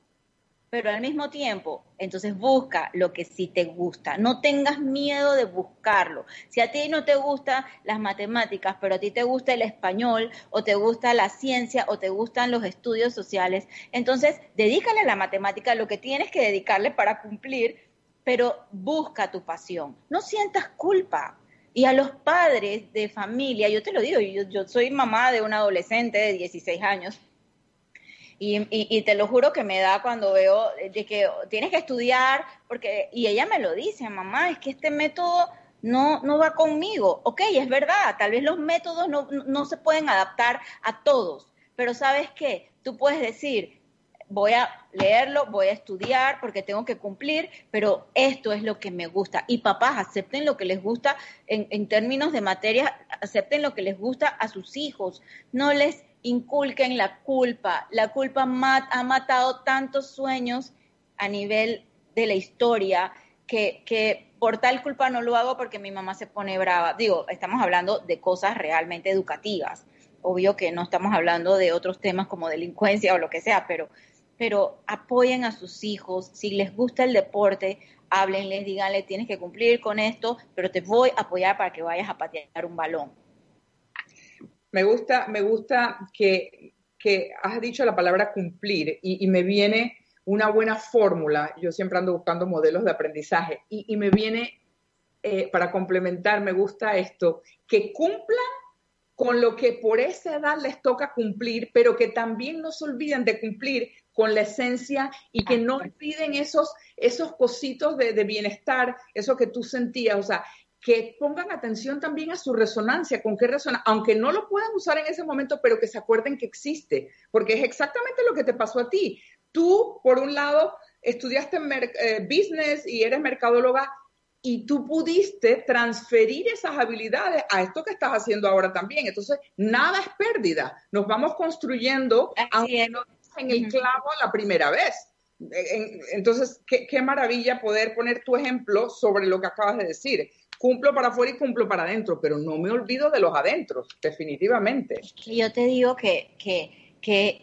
pero al mismo tiempo, entonces busca lo que sí te gusta. No tengas miedo de buscarlo. Si a ti no te gustan las matemáticas, pero a ti te gusta el español, o te gusta la ciencia, o te gustan los estudios sociales, entonces dedícale a la matemática lo que tienes que dedicarle para cumplir, pero busca tu pasión. No sientas culpa. Y a los padres de familia, yo te lo digo, yo, soy mamá de un adolescente de 16 años, y, y, te lo juro que me da cuando veo de que tienes que estudiar, porque, y ella me lo dice, mamá, es que este método no, no va conmigo. Ok, es verdad, tal vez los métodos no, no se pueden adaptar a todos, pero ¿sabes qué? Tú puedes decir, voy a leerlo, voy a estudiar porque tengo que cumplir, pero esto es lo que me gusta. Y papás, acepten lo que les gusta en, en términos de materia, acepten lo que les gusta a sus hijos. No les inculquen la culpa. La culpa ha matado tantos sueños a nivel de la historia que, que, por tal culpa no lo hago porque mi mamá se pone brava. Digo, estamos hablando de cosas realmente educativas. Obvio que no estamos hablando de otros temas como delincuencia o lo que sea, pero, pero apoyen a sus hijos. Si les gusta el deporte, háblenles, díganle, tienes que cumplir con esto, pero te voy a apoyar para que vayas a patear un balón me gusta, me gusta que, has dicho la palabra cumplir y, me viene una buena fórmula. Yo siempre ando buscando modelos de aprendizaje y, me viene, eh, para complementar, me gusta esto, que cumplan con lo que por esa edad les toca cumplir, pero que también no se olviden de cumplir con la esencia y que no olviden esos, esos cositos de, de, bienestar, eso que tú sentías. O sea, que pongan atención también a su resonancia, con qué resona, aunque no lo puedan usar en ese momento, pero que se acuerden que existe, porque es exactamente lo que te pasó a ti. Tú, por un lado, estudiaste eh, business y eres mercadóloga y tú pudiste transferir esas habilidades a esto que estás haciendo ahora también. Entonces, nada es pérdida. Nos vamos construyendo, aunque no en el clavo la primera vez. Entonces, qué, qué maravilla poder poner tu ejemplo sobre lo que acabas de decir cumplo para afuera y cumplo para adentro, pero no me olvido de los adentros, definitivamente. yo te digo que, que,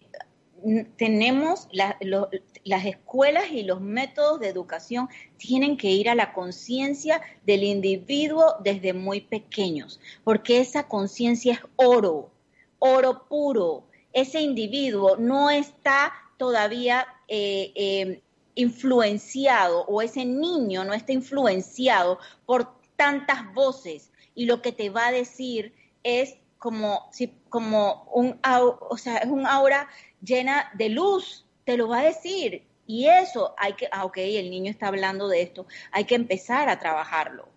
tenemos las escuelas y los métodos de educación tienen que ir a la conciencia del individuo desde muy pequeños, porque esa conciencia es oro, oro puro. Ese individuo no está todavía eh, eh, influenciado o ese niño no está influenciado por tantas voces y lo que te va a decir es como si como un o sea, es un aura llena de luz, te lo va a decir. Y eso hay que, ah, ok, el niño está hablando de esto, hay que empezar a trabajarlo.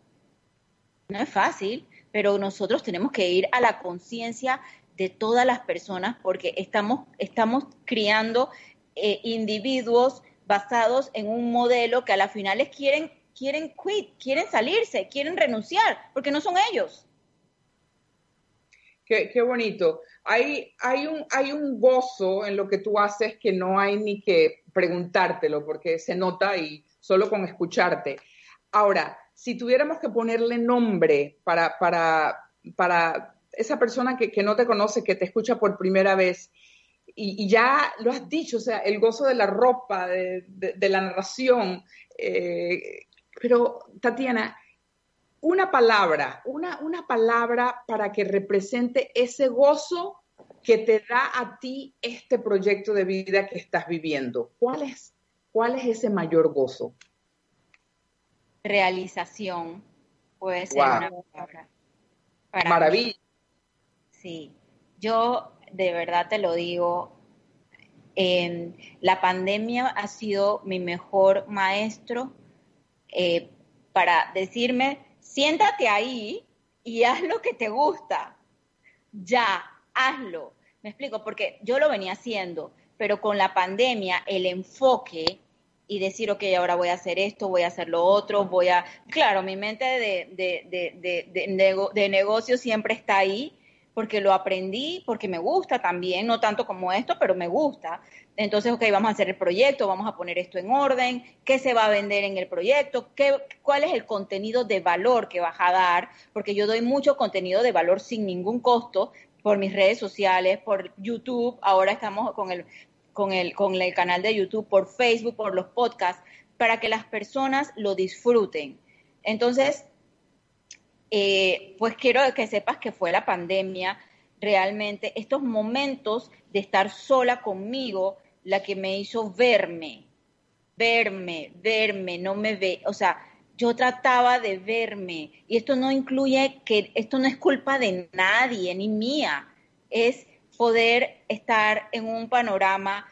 No es fácil, pero nosotros tenemos que ir a la conciencia de todas las personas porque estamos, estamos criando eh, individuos basados en un modelo que a las finales quieren quieren quit, quieren salirse, quieren renunciar, porque no son ellos. Qué, bonito. Hay, un gozo en lo que tú haces que no hay ni que preguntártelo, porque se nota y solo con escucharte. Ahora, si tuviéramos que ponerle nombre para, para, para esa persona que, no te conoce, que te escucha por primera vez, y, ya lo has dicho, o sea, el gozo de la ropa, de, la narración, eh, pero, Tatiana, una palabra, una, una palabra para que represente ese gozo que te da a ti este proyecto de vida que estás viviendo. ¿Cuál es, cuál es ese mayor gozo? Realización puede ser una palabra. Maravilla. Sí, yo de verdad te lo digo, la pandemia ha sido mi mejor maestro eh, para decirme, siéntate ahí y haz lo que te gusta. Ya, hazlo. Me explico, porque yo lo venía haciendo, pero con la pandemia el enfoque y decir, ok, ahora voy a hacer esto, voy a hacer lo otro, voy a... Claro, mi mente de, de, de, de negocio siempre está ahí, porque lo aprendí, porque me gusta también, no tanto como esto, pero me gusta. Entonces, ok, vamos a hacer el proyecto, vamos a poner esto en orden, qué se va a vender en el proyecto, ¿Qué, cuál es el contenido de valor que vas a dar, porque yo doy mucho contenido de valor sin ningún costo por mis redes sociales, por YouTube, ahora estamos con el, con el, con el canal de YouTube, por Facebook, por los podcasts, para que las personas lo disfruten. Entonces, eh, pues quiero que sepas que fue la pandemia, realmente estos momentos de estar sola conmigo, la que me hizo verme, verme, verme, no me ve, o sea, yo trataba de verme. Y esto no incluye que esto no es culpa de nadie ni mía, es poder estar en un panorama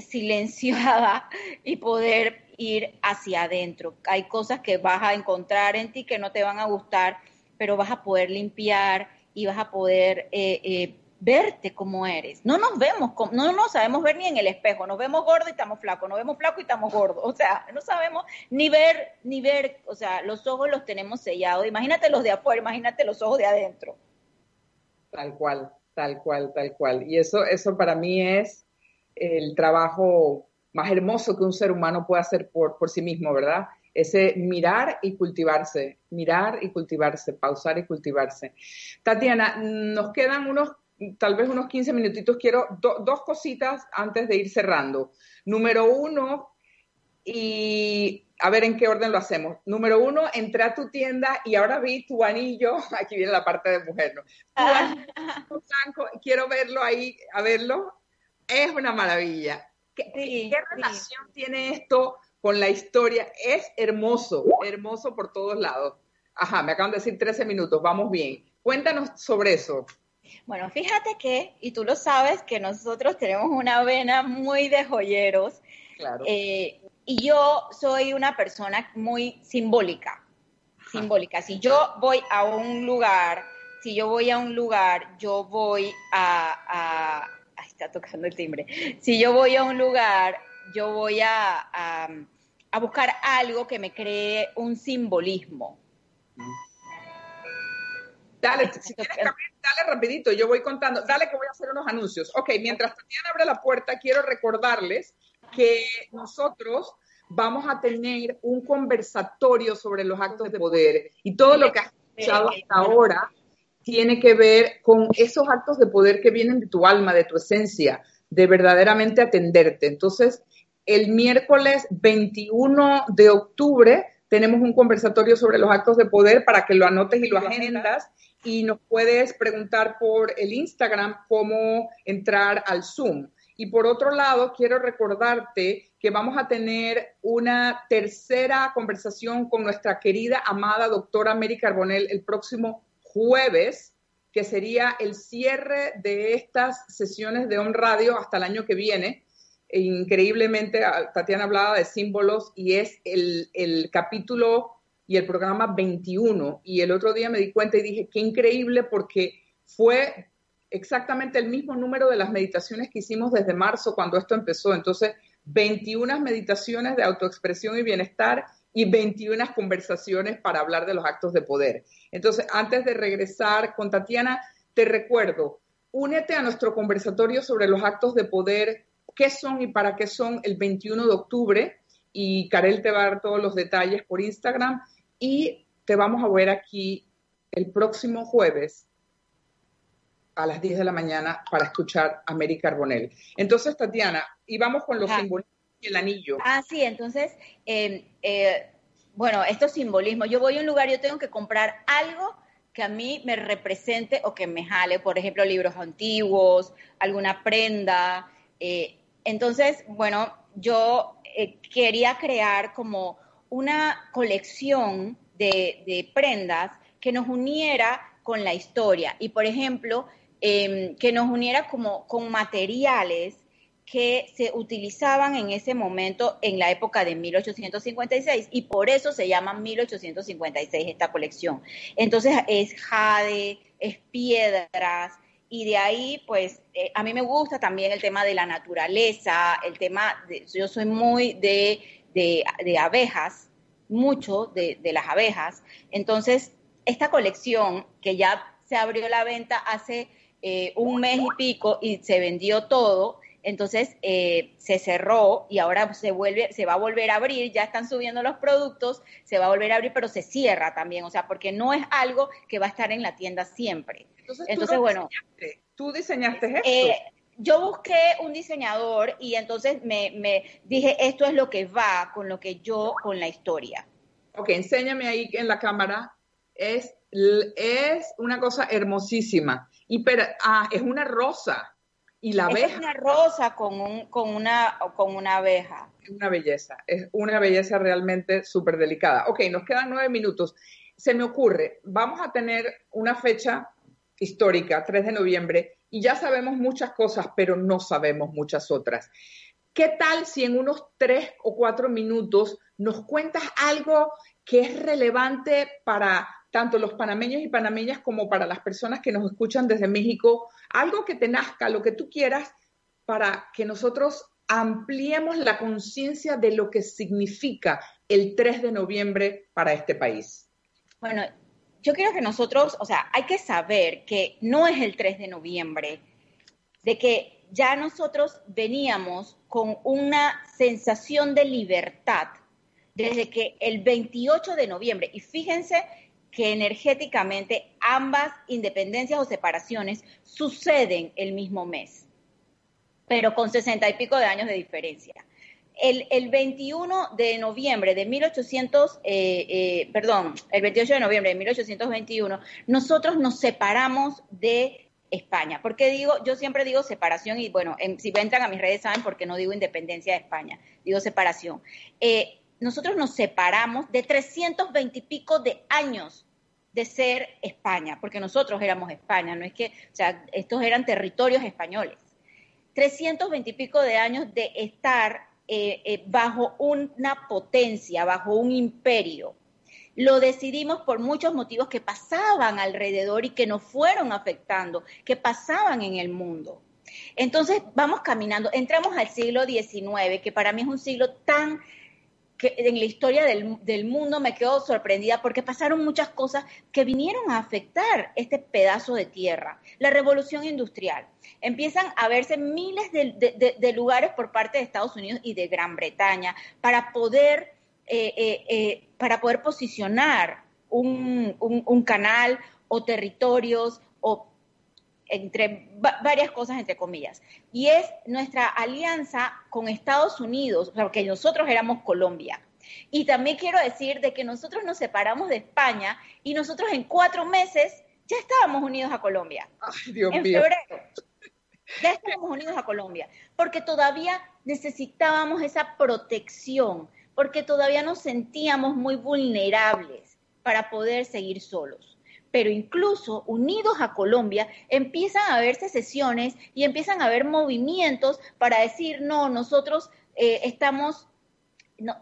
silenciada [laughs] y poder ir hacia adentro. Hay cosas que vas a encontrar en ti que no te van a gustar, pero vas a poder limpiar y vas a poder eh, eh, verte como eres. No nos vemos, no nos sabemos ver ni en el espejo, nos vemos gordos y estamos flacos, nos vemos flacos y estamos gordos, [laughs] o sea, no sabemos ni ver, ni ver, o sea, los ojos los tenemos sellados, imagínate los de afuera, imagínate los ojos de adentro. Tal cual, tal cual, tal cual. Y eso, eso para mí es el trabajo más hermoso que un ser humano puede hacer por, por sí mismo, ¿verdad? Ese mirar y cultivarse, mirar y cultivarse, pausar y cultivarse. Tatiana, nos quedan unos, tal vez unos 15 minutitos. Quiero dos cositas antes de ir cerrando. Número uno, y a ver en qué orden lo hacemos. Número uno, entré a tu tienda y ahora vi tu anillo, [laughs] aquí viene la parte de mujer, ¿no? Tu ah. blanco, quiero verlo ahí, a verlo. Es una maravilla. ¿Qué, relación tiene esto con la historia? Es hermoso, hermoso por todos lados. Ajá, me acaban de decir 13 minutos, vamos bien. Cuéntanos sobre eso. Bueno, fíjate que, y tú lo sabes, que nosotros tenemos una vena muy de joyeros. Claro. Eh, y yo soy una persona muy simbólica. Simbólica. Si yo voy a un lugar, si yo voy a un lugar, yo voy a está tocando el timbre. Si yo voy a un lugar, yo voy a, a, buscar algo que me cree un simbolismo. Dale, si quieres dale rapidito, yo voy contando. Dale que voy a hacer unos anuncios. Ok, mientras Tatiana abre la puerta, quiero recordarles que nosotros vamos a tener un conversatorio sobre los actos de poder y todo lo que has escuchado hasta ahora tiene que ver con esos actos de poder que vienen de tu alma, de tu esencia, de verdaderamente atenderte. Entonces, el miércoles 21 de octubre tenemos un conversatorio sobre los actos de poder para que lo anotes y lo agendas y nos puedes preguntar por el Instagram cómo entrar al Zoom. Y por otro lado, quiero recordarte que vamos a tener una tercera conversación con nuestra querida, amada doctora Mary Carbonell el próximo jueves, que sería el cierre de estas sesiones de On Radio hasta el año que viene. E increíblemente, ah, Tatiana hablaba de símbolos y es el, el capítulo y el programa 21. Y el otro día me di cuenta y dije, qué increíble porque fue exactamente el mismo número de las meditaciones que hicimos desde marzo cuando esto empezó. Entonces, 21 meditaciones de autoexpresión y bienestar y 21 conversaciones para hablar de los actos de poder. Entonces, antes de regresar con Tatiana, te recuerdo, únete a nuestro conversatorio sobre los actos de poder, qué son y para qué son el 21 de octubre, y Karel te va a dar todos los detalles por Instagram, y te vamos a ver aquí el próximo jueves a las 10 de la mañana para escuchar a Mary Carbonell. Entonces, Tatiana, y vamos con los el anillo. Ah, sí, entonces, eh, eh, bueno, estos simbolismos. Yo voy a un lugar, yo tengo que comprar algo que a mí me represente o que me jale, por ejemplo, libros antiguos, alguna prenda. Eh, entonces, bueno, yo quería crear como una colección de, prendas que nos uniera con la historia y, por ejemplo, em, que nos uniera como con materiales que se utilizaban en ese momento en la época de 1856 y por eso se llama 1856 esta colección. Entonces es jade, es piedras y de ahí pues eh, a mí me gusta también el tema de la naturaleza, el tema, de, yo soy muy de, de, abejas, mucho de, las abejas, entonces esta colección que ya se abrió la venta hace eh, un mes y pico y se vendió todo, entonces eh, se cerró y ahora se vuelve, se va a volver a abrir, ya están subiendo los productos, se va a volver a abrir, pero se cierra también, o sea, porque no es algo que va a estar en la tienda siempre. Entonces, bueno, tú diseñaste esto. Eh, yo busqué un diseñador y entonces me, me, dije, esto es lo que va con lo que yo, con la historia. Ok, enséñame ahí en la cámara. Es, es una cosa hermosísima. Y pero, ah, es una rosa. Y la abeja. Es una rosa con, un, con, una, con una abeja. Es una belleza. Es una belleza realmente súper delicada. Ok, nos quedan nueve minutos. Se me ocurre, vamos a tener una fecha histórica, 3 de noviembre, y ya sabemos muchas cosas, pero no sabemos muchas otras. ¿Qué tal si en unos tres o cuatro minutos nos cuentas algo que es relevante para tanto los panameños y panameñas como para las personas que nos escuchan desde México, algo que te nazca, lo que tú quieras, para que nosotros ampliemos la conciencia de lo que significa el 3 de noviembre para este país. Bueno, yo quiero que nosotros, o sea, hay que saber que no es el 3 de noviembre, de que ya nosotros veníamos con una sensación de libertad desde que el 28 de noviembre, y fíjense que energéticamente ambas independencias o separaciones suceden el mismo mes, pero con sesenta y pico de años de diferencia. El, el 21 de noviembre de 1800, eh, eh, perdón, el 28 de noviembre de 1821, nosotros nos separamos de España. Porque digo, yo siempre digo separación y bueno, si entran a mis redes saben por qué no digo independencia de España, digo separación. Eh, nosotros nos separamos de 320 y pico de años de ser España, porque nosotros éramos España, no es que, o sea, estos eran territorios españoles. 320 y pico de años de estar eh, eh, bajo una potencia, bajo un imperio. Lo decidimos por muchos motivos que pasaban alrededor y que nos fueron afectando, que pasaban en el mundo. Entonces vamos caminando, entramos al siglo XIX, que para mí es un siglo tan en la historia del, mundo me quedo sorprendida porque pasaron muchas cosas que vinieron a afectar este pedazo de tierra. La revolución industrial. Empiezan a verse miles de, lugares por parte de Estados Unidos y de Gran Bretaña para poder, eh, eh, eh, para poder posicionar un, un canal o territorios o entre varias cosas, entre comillas, y es nuestra alianza con Estados Unidos, porque nosotros éramos Colombia. Y también quiero decir de que nosotros nos separamos de España y nosotros en cuatro meses ya estábamos unidos a Colombia. Ay, Dios en febrero. Ya estábamos unidos a Colombia, porque todavía necesitábamos esa protección, porque todavía nos sentíamos muy vulnerables para poder seguir solos pero incluso unidos a Colombia empiezan a haber sesiones y empiezan a haber movimientos para decir, no, nosotros eh, estamos,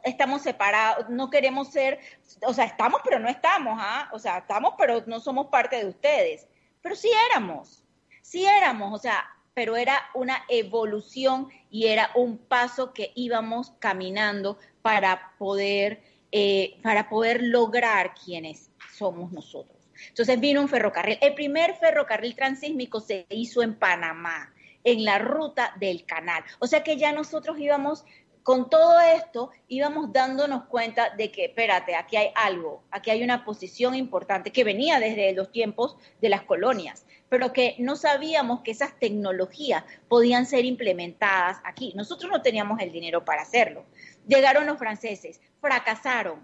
estamos separados, no queremos ser, o sea, estamos pero no estamos, ¿ah? O sea, estamos pero no somos parte de ustedes. Pero sí éramos, sí éramos, o sea, pero era una evolución y era un paso que íbamos caminando para poder, eh, para poder lograr quienes somos nosotros. Entonces vino un ferrocarril. El primer ferrocarril transísmico se hizo en Panamá, en la ruta del canal. O sea que ya nosotros íbamos con todo esto íbamos dándonos cuenta de que, espérate, aquí hay algo, aquí hay una posición importante que venía desde los tiempos de las colonias, pero que no sabíamos que esas tecnologías podían ser implementadas aquí. Nosotros no teníamos el dinero para hacerlo. Llegaron los franceses, fracasaron,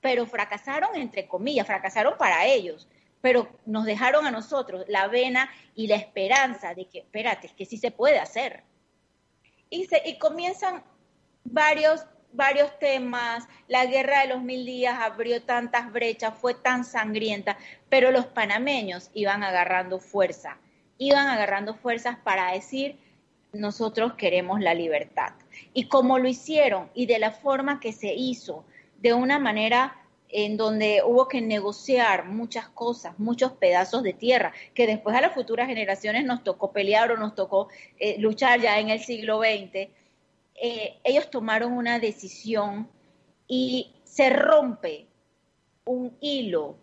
pero fracasaron entre comillas, fracasaron para ellos, pero nos dejaron a nosotros la vena y la esperanza de que, espérate, es que sí se puede hacer. Y, se, y comienzan varios, varios temas, la guerra de los mil días abrió tantas brechas, fue tan sangrienta, pero los panameños iban agarrando fuerza, iban agarrando fuerzas para decir, nosotros queremos la libertad. Y como lo hicieron y de la forma que se hizo, de una manera en donde hubo que negociar muchas cosas, muchos pedazos de tierra, que después a las futuras generaciones nos tocó pelear o nos tocó eh, luchar ya en el siglo XX, eh, ellos tomaron una decisión y se rompe un hilo,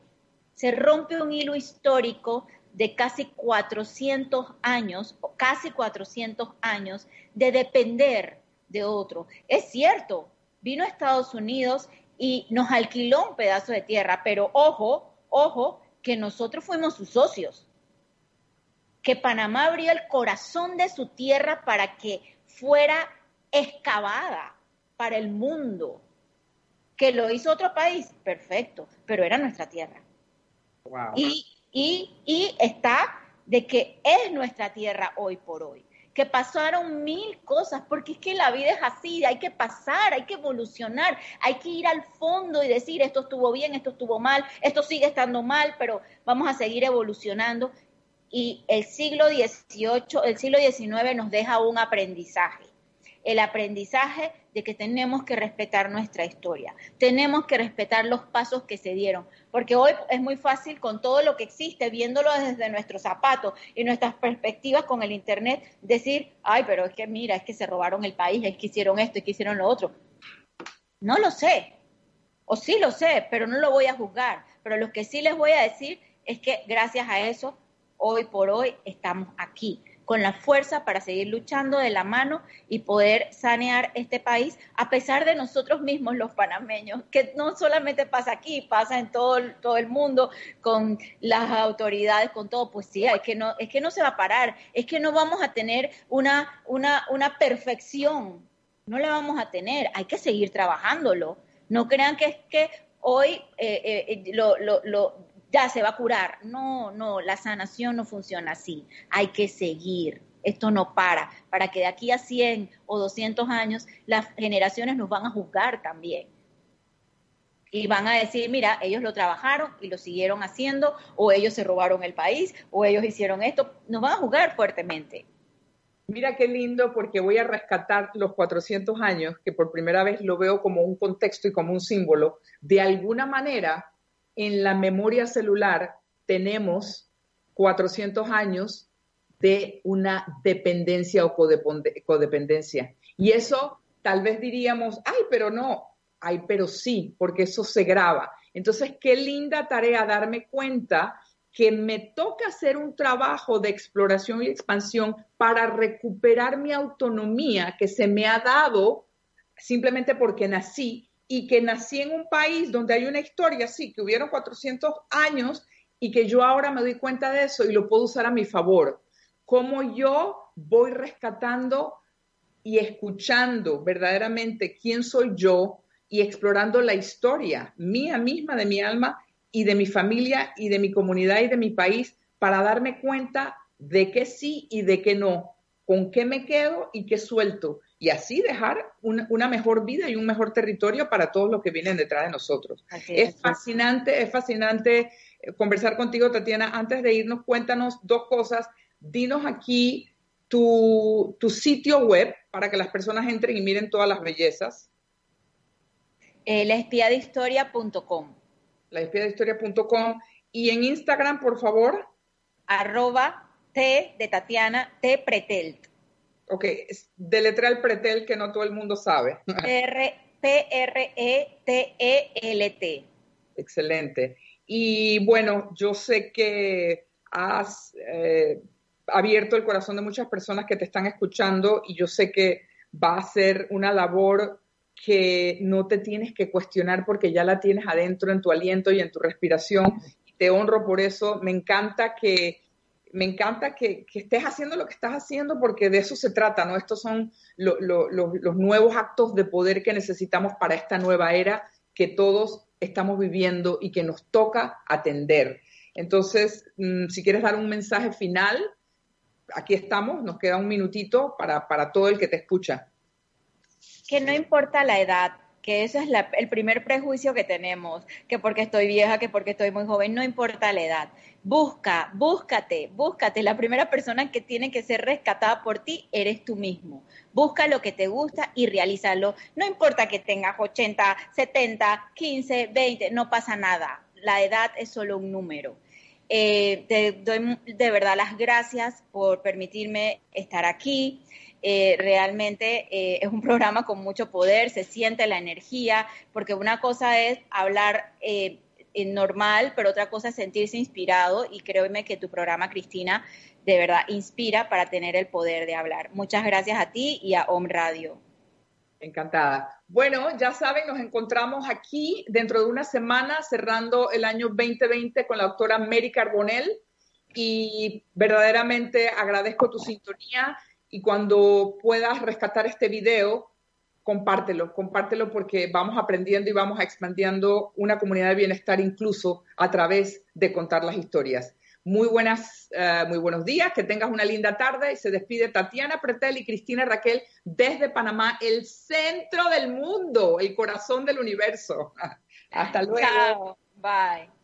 se rompe un hilo histórico de casi 400 años, casi 400 años de depender de otro. Es cierto, vino a Estados Unidos y nos alquiló un pedazo de tierra, pero ojo, ojo, que nosotros fuimos sus socios, que Panamá abrió el corazón de su tierra para que fuera excavada para el mundo. Que lo hizo otro país, perfecto, pero era nuestra tierra. Y, y, y está de que es nuestra tierra hoy por hoy que pasaron mil cosas, porque es que la vida es así, hay que pasar, hay que evolucionar, hay que ir al fondo y decir, esto estuvo bien, esto estuvo mal, esto sigue estando mal, pero vamos a seguir evolucionando. Y el siglo XVIII, el siglo XIX nos deja un aprendizaje el aprendizaje de que tenemos que respetar nuestra historia, tenemos que respetar los pasos que se dieron, porque hoy es muy fácil con todo lo que existe, viéndolo desde nuestros zapatos y nuestras perspectivas con el Internet, decir, ay, pero es que mira, es que se robaron el país, es que hicieron esto, es que hicieron lo otro. No lo sé, o sí lo sé, pero no lo voy a juzgar, pero lo que sí les voy a decir es que gracias a eso, hoy por hoy estamos aquí con la fuerza para seguir luchando de la mano y poder sanear este país, a pesar de nosotros mismos los panameños, que no solamente pasa aquí, pasa en todo, todo el mundo, con las autoridades, con todo, pues sí, es que no, es que no se va a parar, es que no vamos a tener una, una, una perfección, no la vamos a tener, hay que seguir trabajándolo. No crean que es que hoy eh, eh, lo, lo, lo ya se va a curar. No, no, la sanación no funciona así. Hay que seguir. Esto no para. Para que de aquí a 100 o 200 años las generaciones nos van a juzgar también. Y van a decir, mira, ellos lo trabajaron y lo siguieron haciendo, o ellos se robaron el país, o ellos hicieron esto. Nos van a juzgar fuertemente. Mira qué lindo porque voy a rescatar los 400 años, que por primera vez lo veo como un contexto y como un símbolo. De alguna manera, en la memoria celular tenemos 400 años de una dependencia o codependencia. Y eso tal vez diríamos, ay, pero no, ay, pero sí, porque eso se graba. Entonces, qué linda tarea darme cuenta que me toca hacer un trabajo de exploración y expansión para recuperar mi autonomía que se me ha dado simplemente porque nací y que nací en un país donde hay una historia, sí, que hubieron 400 años y que yo ahora me doy cuenta de eso y lo puedo usar a mi favor. Cómo yo voy rescatando y escuchando verdaderamente quién soy yo y explorando la historia mía misma, de mi alma y de mi familia y de mi comunidad y de mi país para darme cuenta de qué sí y de qué no, con qué me quedo y qué suelto y así dejar una, mejor vida y un mejor territorio para todos los que vienen detrás de nosotros. es, fascinante, es fascinante eh, conversar contigo, Tatiana. Antes de irnos, cuéntanos dos cosas. Dinos aquí tu, sitio web para que las personas entren y miren todas las bellezas. Eh, laespiadehistoria.com. Laespiadehistoria.com. Y en Instagram, por favor. Arroba T de Tatiana T Pretelt. Ok, deletra el pretel que no todo el mundo sabe. P-R-E-T-E-L-T. Excelente. Y bueno, yo sé que has eh, abierto el corazón de muchas personas que te están escuchando y yo sé que va a ser una labor que no te tienes que cuestionar porque ya la tienes adentro en tu aliento y en tu respiración. Te honro por eso. Me encanta que me encanta que, estés haciendo lo que estás haciendo porque de eso se trata, ¿no? Estos son los nuevos actos de poder que necesitamos para esta nueva era que todos estamos viviendo y que nos toca atender. Entonces, mm, si quieres dar un mensaje final, aquí estamos, nos queda un minutito para, para todo el que te escucha. Que no importa la edad que ese es el primer prejuicio que tenemos, que porque estoy vieja, que porque estoy muy joven, no importa la edad. Busca, búscate, búscate. La primera persona que tiene que ser rescatada por ti eres tú mismo. Busca lo que te gusta y realízalo. No importa que tengas 80, 70, 15, 20, no pasa nada. La edad es solo un número. Eh, te doy de verdad las gracias por permitirme estar aquí. Eh, realmente eh, es un programa con mucho poder, se siente la energía, porque una cosa es hablar eh, normal, pero otra cosa es sentirse inspirado y créeme que tu programa, Cristina, de verdad inspira para tener el poder de hablar. Muchas gracias a ti y a Home Radio. Encantada. Bueno, ya saben, nos encontramos aquí dentro de una semana cerrando el año 2020 con la doctora Mary Carbonell y verdaderamente agradezco tu sintonía y cuando puedas rescatar este video, compártelo, compártelo porque vamos aprendiendo y vamos expandiendo una comunidad de bienestar incluso a través de contar las historias. Muy buenas, eh, muy buenos días, que tengas una linda tarde se despide Tatiana Pretel y Cristina Raquel desde Panamá, el centro del mundo, el corazón del universo. [laughs] Hasta luego. Chao. Bye.